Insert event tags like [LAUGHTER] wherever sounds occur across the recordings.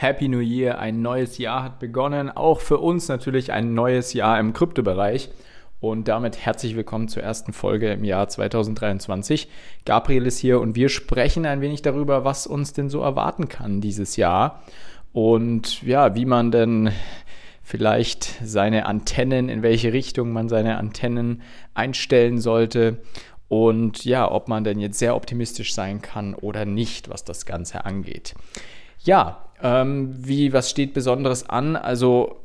Happy New Year, ein neues Jahr hat begonnen. Auch für uns natürlich ein neues Jahr im Kryptobereich. Und damit herzlich willkommen zur ersten Folge im Jahr 2023. Gabriel ist hier und wir sprechen ein wenig darüber, was uns denn so erwarten kann dieses Jahr. Und ja, wie man denn vielleicht seine Antennen, in welche Richtung man seine Antennen einstellen sollte. Und ja, ob man denn jetzt sehr optimistisch sein kann oder nicht, was das Ganze angeht. Ja, ähm, wie, was steht Besonderes an? Also,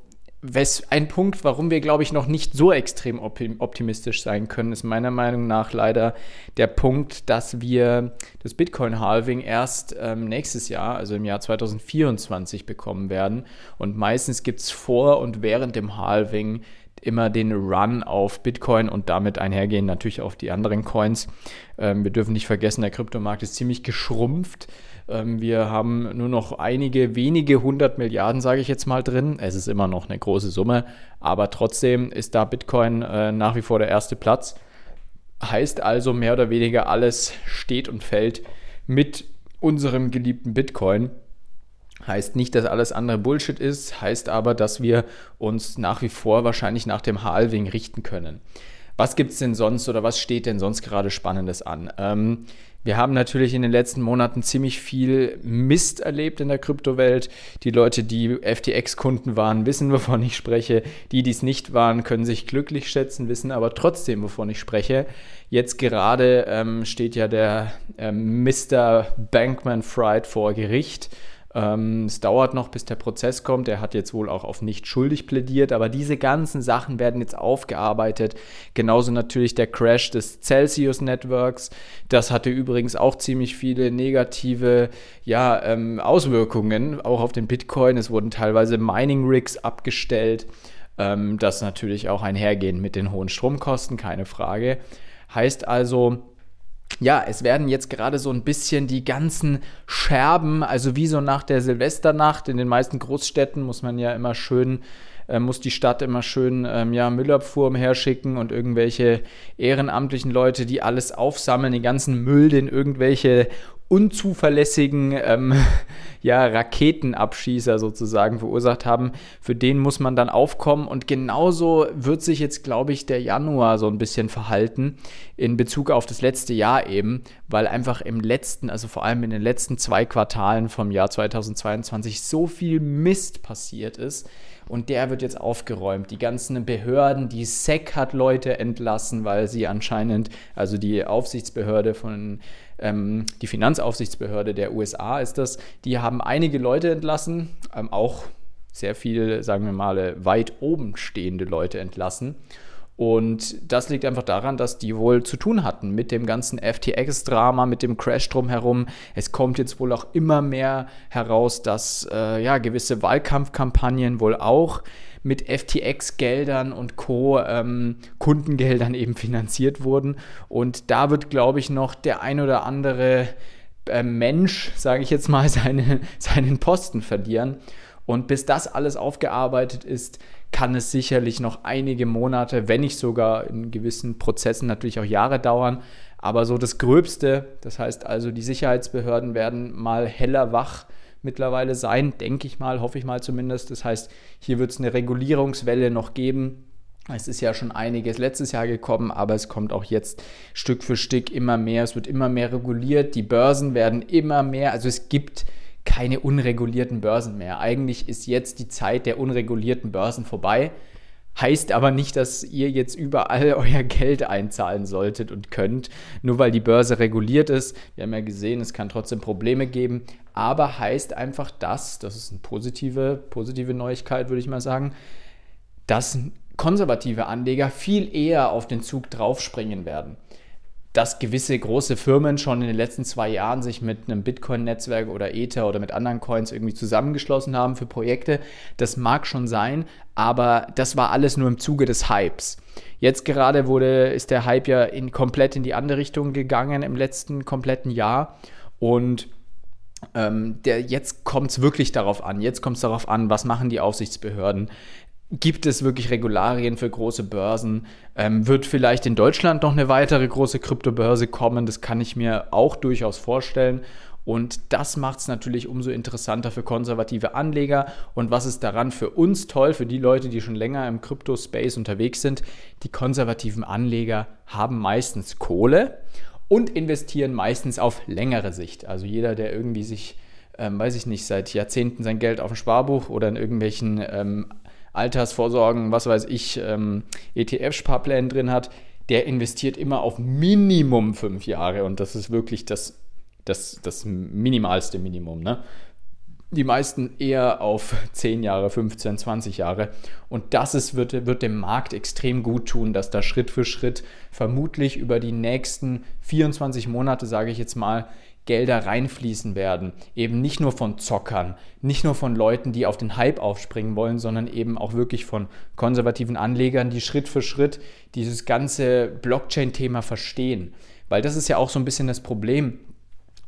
ein Punkt, warum wir, glaube ich, noch nicht so extrem optimistisch sein können, ist meiner Meinung nach leider der Punkt, dass wir das Bitcoin-Halving erst ähm, nächstes Jahr, also im Jahr 2024, bekommen werden. Und meistens gibt es vor und während dem Halving immer den Run auf Bitcoin und damit einhergehen natürlich auf die anderen Coins. Ähm, wir dürfen nicht vergessen, der Kryptomarkt ist ziemlich geschrumpft. Ähm, wir haben nur noch einige wenige hundert Milliarden, sage ich jetzt mal, drin. Es ist immer noch eine große Summe, aber trotzdem ist da Bitcoin äh, nach wie vor der erste Platz. Heißt also, mehr oder weniger alles steht und fällt mit unserem geliebten Bitcoin. Heißt nicht, dass alles andere Bullshit ist, heißt aber, dass wir uns nach wie vor wahrscheinlich nach dem Halving richten können. Was gibt es denn sonst oder was steht denn sonst gerade Spannendes an? Ähm, wir haben natürlich in den letzten Monaten ziemlich viel Mist erlebt in der Kryptowelt. Die Leute, die FTX-Kunden waren, wissen, wovon ich spreche. Die, die es nicht waren, können sich glücklich schätzen, wissen aber trotzdem, wovon ich spreche. Jetzt gerade ähm, steht ja der ähm, Mr. Bankman Fried vor Gericht ähm, es dauert noch, bis der Prozess kommt. Er hat jetzt wohl auch auf nicht schuldig plädiert, aber diese ganzen Sachen werden jetzt aufgearbeitet. Genauso natürlich der Crash des Celsius Networks. Das hatte übrigens auch ziemlich viele negative ja, ähm, Auswirkungen, auch auf den Bitcoin. Es wurden teilweise Mining Rigs abgestellt. Ähm, das natürlich auch einhergehen mit den hohen Stromkosten, keine Frage. Heißt also, ja, es werden jetzt gerade so ein bisschen die ganzen Scherben, also wie so nach der Silvesternacht in den meisten Großstädten muss man ja immer schön, äh, muss die Stadt immer schön ähm, ja, Müllabfuhr umherschicken und irgendwelche ehrenamtlichen Leute, die alles aufsammeln, den ganzen Müll, den irgendwelche unzuverlässigen ähm, [LAUGHS] ja, Raketenabschießer sozusagen verursacht haben, für den muss man dann aufkommen. Und genauso wird sich jetzt, glaube ich, der Januar so ein bisschen verhalten in Bezug auf das letzte Jahr eben, weil einfach im letzten, also vor allem in den letzten zwei Quartalen vom Jahr 2022 so viel Mist passiert ist. Und der wird jetzt aufgeräumt. Die ganzen Behörden, die SEC hat Leute entlassen, weil sie anscheinend, also die Aufsichtsbehörde von ähm, die Finanzaufsichtsbehörde der USA ist das, die haben einige Leute entlassen, ähm, auch sehr viele, sagen wir mal, weit oben stehende Leute entlassen. Und das liegt einfach daran, dass die wohl zu tun hatten mit dem ganzen FTX-Drama, mit dem Crash drumherum. Es kommt jetzt wohl auch immer mehr heraus, dass äh, ja, gewisse Wahlkampfkampagnen wohl auch mit FTX-Geldern und Co. Ähm, Kundengeldern [LAUGHS] eben finanziert wurden. Und da wird, glaube ich, noch der ein oder andere äh, Mensch, sage ich jetzt mal, [LAUGHS] seine, seinen Posten verlieren. Und bis das alles aufgearbeitet ist, kann es sicherlich noch einige Monate, wenn nicht sogar in gewissen Prozessen natürlich auch Jahre dauern. Aber so das Gröbste, das heißt also, die Sicherheitsbehörden werden mal heller wach mittlerweile sein, denke ich mal, hoffe ich mal zumindest. Das heißt, hier wird es eine Regulierungswelle noch geben. Es ist ja schon einiges letztes Jahr gekommen, aber es kommt auch jetzt Stück für Stück immer mehr. Es wird immer mehr reguliert. Die Börsen werden immer mehr. Also es gibt keine unregulierten Börsen mehr. Eigentlich ist jetzt die Zeit der unregulierten Börsen vorbei. Heißt aber nicht, dass ihr jetzt überall [LAUGHS] euer Geld einzahlen solltet und könnt, nur weil die Börse reguliert ist. Wir haben ja gesehen, es kann trotzdem Probleme geben, aber heißt einfach das, das ist eine positive, positive Neuigkeit, würde ich mal sagen, dass konservative Anleger viel eher auf den Zug draufspringen werden dass gewisse große Firmen schon in den letzten zwei Jahren sich mit einem Bitcoin-Netzwerk oder Ether oder mit anderen Coins irgendwie zusammengeschlossen haben für Projekte. Das mag schon sein, aber das war alles nur im Zuge des Hypes. Jetzt gerade wurde, ist der Hype ja in, komplett in die andere Richtung gegangen im letzten kompletten Jahr und ähm, der, jetzt kommt es wirklich darauf an. Jetzt kommt es darauf an, was machen die Aufsichtsbehörden. Gibt es wirklich Regularien für große Börsen? Ähm, wird vielleicht in Deutschland noch eine weitere große Kryptobörse kommen? Das kann ich mir auch durchaus vorstellen. Und das macht es natürlich umso interessanter für konservative Anleger. Und was ist daran für uns toll, für die Leute, die schon länger im Crypto-Space unterwegs sind? Die konservativen Anleger haben meistens Kohle und investieren meistens auf längere Sicht. Also jeder, der irgendwie sich, ähm, weiß ich nicht, seit Jahrzehnten sein Geld auf dem Sparbuch oder in irgendwelchen ähm, Altersvorsorgen, was weiß ich, ähm, ETF-Sparplänen drin hat, der investiert immer auf Minimum fünf Jahre und das ist wirklich das, das, das minimalste Minimum. Ne? Die meisten eher auf 10 Jahre, 15, 20 Jahre. Und das ist, wird, wird dem Markt extrem gut tun, dass da Schritt für Schritt vermutlich über die nächsten 24 Monate, sage ich jetzt mal, Gelder reinfließen werden. Eben nicht nur von Zockern, nicht nur von Leuten, die auf den Hype aufspringen wollen, sondern eben auch wirklich von konservativen Anlegern, die Schritt für Schritt dieses ganze Blockchain-Thema verstehen. Weil das ist ja auch so ein bisschen das Problem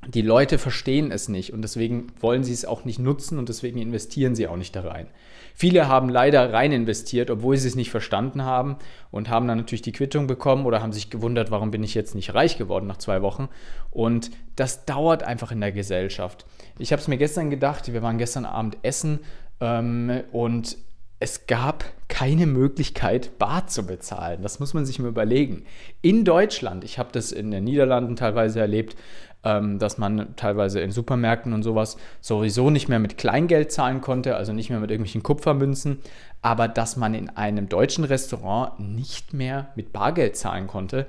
die Leute verstehen es nicht und deswegen wollen sie es auch nicht nutzen und deswegen investieren sie auch nicht da rein. Viele haben leider rein investiert, obwohl sie es nicht verstanden haben und haben dann natürlich die Quittung bekommen oder haben sich gewundert, warum bin ich jetzt nicht reich geworden nach zwei Wochen. Und das dauert einfach in der Gesellschaft. Ich habe es mir gestern gedacht, wir waren gestern Abend essen ähm, und es gab keine Möglichkeit, Bar zu bezahlen. Das muss man sich mal überlegen. In Deutschland, ich habe das in den Niederlanden teilweise erlebt, dass man teilweise in Supermärkten und sowas sowieso nicht mehr mit Kleingeld zahlen konnte, also nicht mehr mit irgendwelchen Kupfermünzen, aber dass man in einem deutschen Restaurant nicht mehr mit Bargeld zahlen konnte,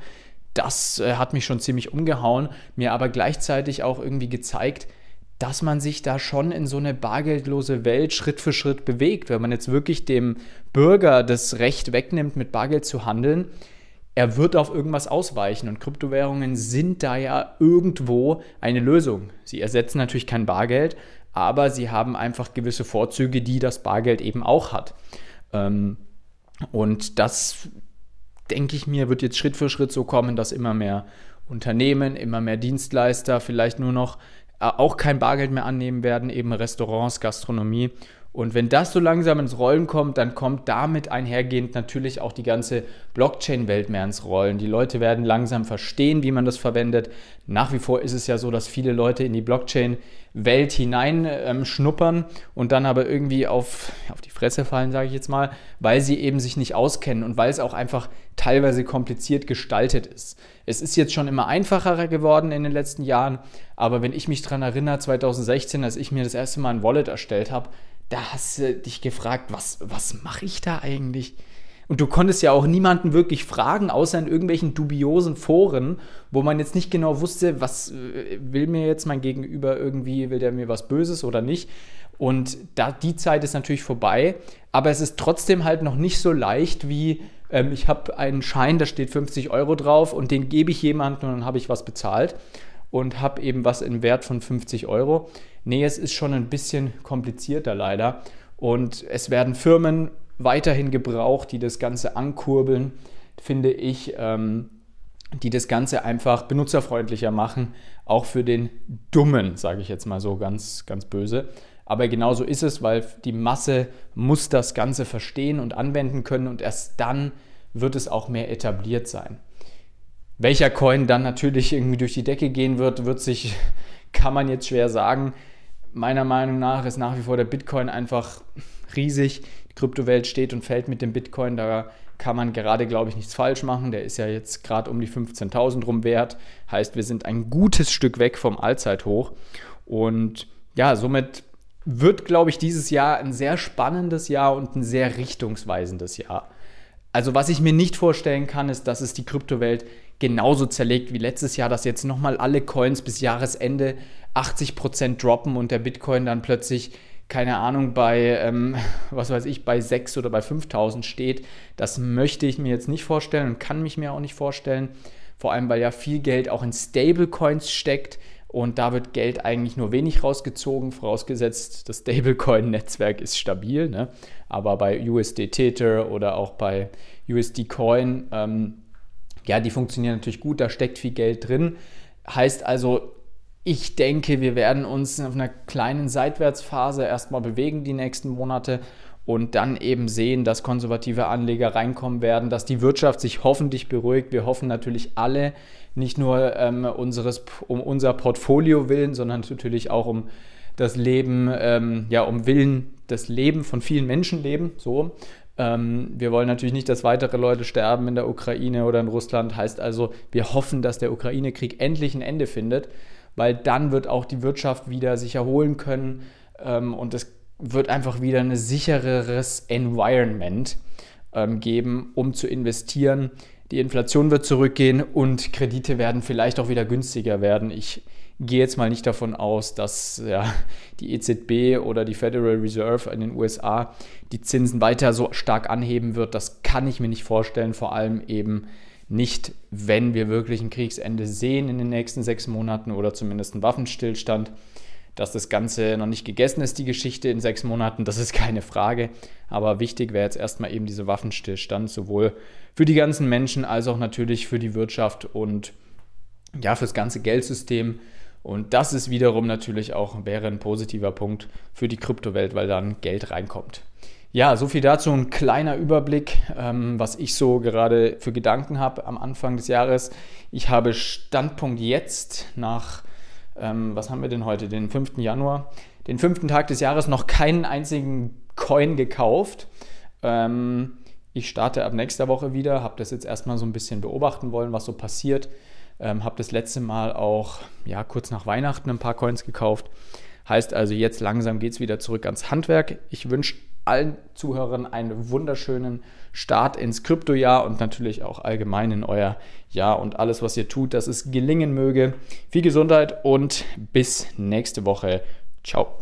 das äh, hat mich schon ziemlich umgehauen, mir aber gleichzeitig auch irgendwie gezeigt, dass man sich da schon in so eine bargeldlose Welt Schritt für Schritt bewegt. Wenn man jetzt wirklich dem Bürger das Recht wegnimmt, mit Bargeld zu handeln, er wird auf irgendwas ausweichen und Kryptowährungen sind da ja irgendwo eine Lösung. Sie ersetzen natürlich kein Bargeld, aber sie haben einfach gewisse Vorzüge, die das Bargeld eben auch hat. Ähm, und das, denke ich mir, wird jetzt Schritt für Schritt so kommen, dass immer mehr Unternehmen, immer mehr Dienstleister vielleicht nur noch äh, auch kein Bargeld mehr annehmen werden, eben Restaurants, Gastronomie und wenn das so langsam ins Rollen kommt, dann kommt damit einhergehend natürlich auch die ganze Blockchain-Welt mehr ins Rollen. Die Leute werden langsam verstehen, wie man das verwendet. Nach wie vor ist es ja so, dass viele Leute in die Blockchain-Welt hineinschnuppern ähm, und dann aber irgendwie auf, auf die Fresse fallen, sage ich jetzt mal, weil sie eben sich nicht auskennen und weil es auch einfach teilweise kompliziert gestaltet ist. Es ist jetzt schon immer einfacher geworden in den letzten Jahren, aber wenn ich mich daran erinnere, 2016, als ich mir das erste Mal ein Wallet erstellt habe, da hast du dich gefragt, was, was mache ich da eigentlich? Und du konntest ja auch niemanden wirklich fragen, außer in irgendwelchen dubiosen Foren, wo man jetzt nicht genau wusste, was äh, will mir jetzt mein Gegenüber irgendwie, will der mir was Böses oder nicht. Und da, die Zeit ist natürlich vorbei, aber es ist trotzdem halt noch nicht so leicht wie, ähm, ich habe einen Schein, da steht 50 Euro drauf und den gebe ich jemandem und dann habe ich was bezahlt und habe eben was in Wert von 50 Euro. Nee, es ist schon ein bisschen komplizierter leider. Und es werden Firmen weiterhin gebraucht, die das Ganze ankurbeln, finde ich, ähm, die das Ganze einfach benutzerfreundlicher machen, auch für den Dummen, sage ich jetzt mal so ganz, ganz böse. Aber genauso ist es, weil die Masse muss das Ganze verstehen und anwenden können und erst dann wird es auch mehr etabliert sein. Welcher Coin dann natürlich irgendwie durch die Decke gehen wird, wird sich, [LAUGHS] kann man jetzt schwer sagen. Meiner Meinung nach ist nach wie vor der Bitcoin einfach riesig. Die Kryptowelt steht und fällt mit dem Bitcoin. Da kann man gerade, glaube ich, nichts falsch machen. Der ist ja jetzt gerade um die 15.000 rum wert. Heißt, wir sind ein gutes Stück weg vom Allzeithoch. Und ja, somit wird, glaube ich, dieses Jahr ein sehr spannendes Jahr und ein sehr richtungsweisendes Jahr. Also was ich mir nicht vorstellen kann, ist, dass es die Kryptowelt genauso zerlegt wie letztes Jahr, dass jetzt nochmal alle Coins bis Jahresende 80% droppen und der Bitcoin dann plötzlich, keine Ahnung, bei, ähm, [LAUGHS] was weiß ich, bei 6 oder bei 5000 steht. Das möchte ich mir jetzt nicht vorstellen und kann mich mir auch nicht vorstellen. Vor allem, weil ja viel Geld auch in Stablecoins steckt und da wird Geld eigentlich nur wenig rausgezogen, vorausgesetzt, das Stablecoin-Netzwerk ist stabil. Ne? Aber bei USD Tether oder auch bei USD Coin, ähm, ja, die funktionieren natürlich gut, da steckt viel Geld drin. Heißt also, ich denke, wir werden uns auf einer kleinen Seitwärtsphase erstmal bewegen die nächsten Monate und dann eben sehen, dass konservative Anleger reinkommen werden, dass die Wirtschaft sich hoffentlich beruhigt. Wir hoffen natürlich alle, nicht nur ähm, unseres, um unser Portfolio willen, sondern natürlich auch um das Leben, ähm, ja, um Willen, das Leben von vielen Menschen leben, so. Ähm, wir wollen natürlich nicht, dass weitere Leute sterben in der Ukraine oder in Russland. Heißt also, wir hoffen, dass der Ukraine-Krieg endlich ein Ende findet, weil dann wird auch die Wirtschaft wieder sich erholen können ähm, und es wird einfach wieder ein sichereres Environment ähm, geben, um zu investieren. Die Inflation wird zurückgehen und Kredite werden vielleicht auch wieder günstiger werden. Ich gehe jetzt mal nicht davon aus, dass ja, die EZB oder die Federal Reserve in den USA die Zinsen weiter so stark anheben wird. Das kann ich mir nicht vorstellen, vor allem eben nicht, wenn wir wirklich ein Kriegsende sehen in den nächsten sechs Monaten oder zumindest einen Waffenstillstand. Dass das Ganze noch nicht gegessen ist, die Geschichte in sechs Monaten, das ist keine Frage. Aber wichtig wäre jetzt erstmal eben dieser Waffenstillstand, sowohl für die ganzen Menschen als auch natürlich für die Wirtschaft und ja, fürs ganze Geldsystem. Und das ist wiederum natürlich auch, wäre ein positiver Punkt für die Kryptowelt, weil dann Geld reinkommt. Ja, so viel dazu, ein kleiner Überblick, ähm, was ich so gerade für Gedanken habe am Anfang des Jahres. Ich habe Standpunkt jetzt nach, ähm, was haben wir denn heute, den 5. Januar, den fünften Tag des Jahres noch keinen einzigen Coin gekauft. Ähm, ich starte ab nächster Woche wieder, habe das jetzt erstmal so ein bisschen beobachten wollen, was so passiert. Ähm, habe das letzte Mal auch ja, kurz nach Weihnachten ein paar Coins gekauft. Heißt also, jetzt langsam geht es wieder zurück ans Handwerk. Ich wünsche allen Zuhörern einen wunderschönen Start ins Kryptojahr und natürlich auch allgemein in euer Jahr und alles, was ihr tut, dass es gelingen möge. Viel Gesundheit und bis nächste Woche. Ciao.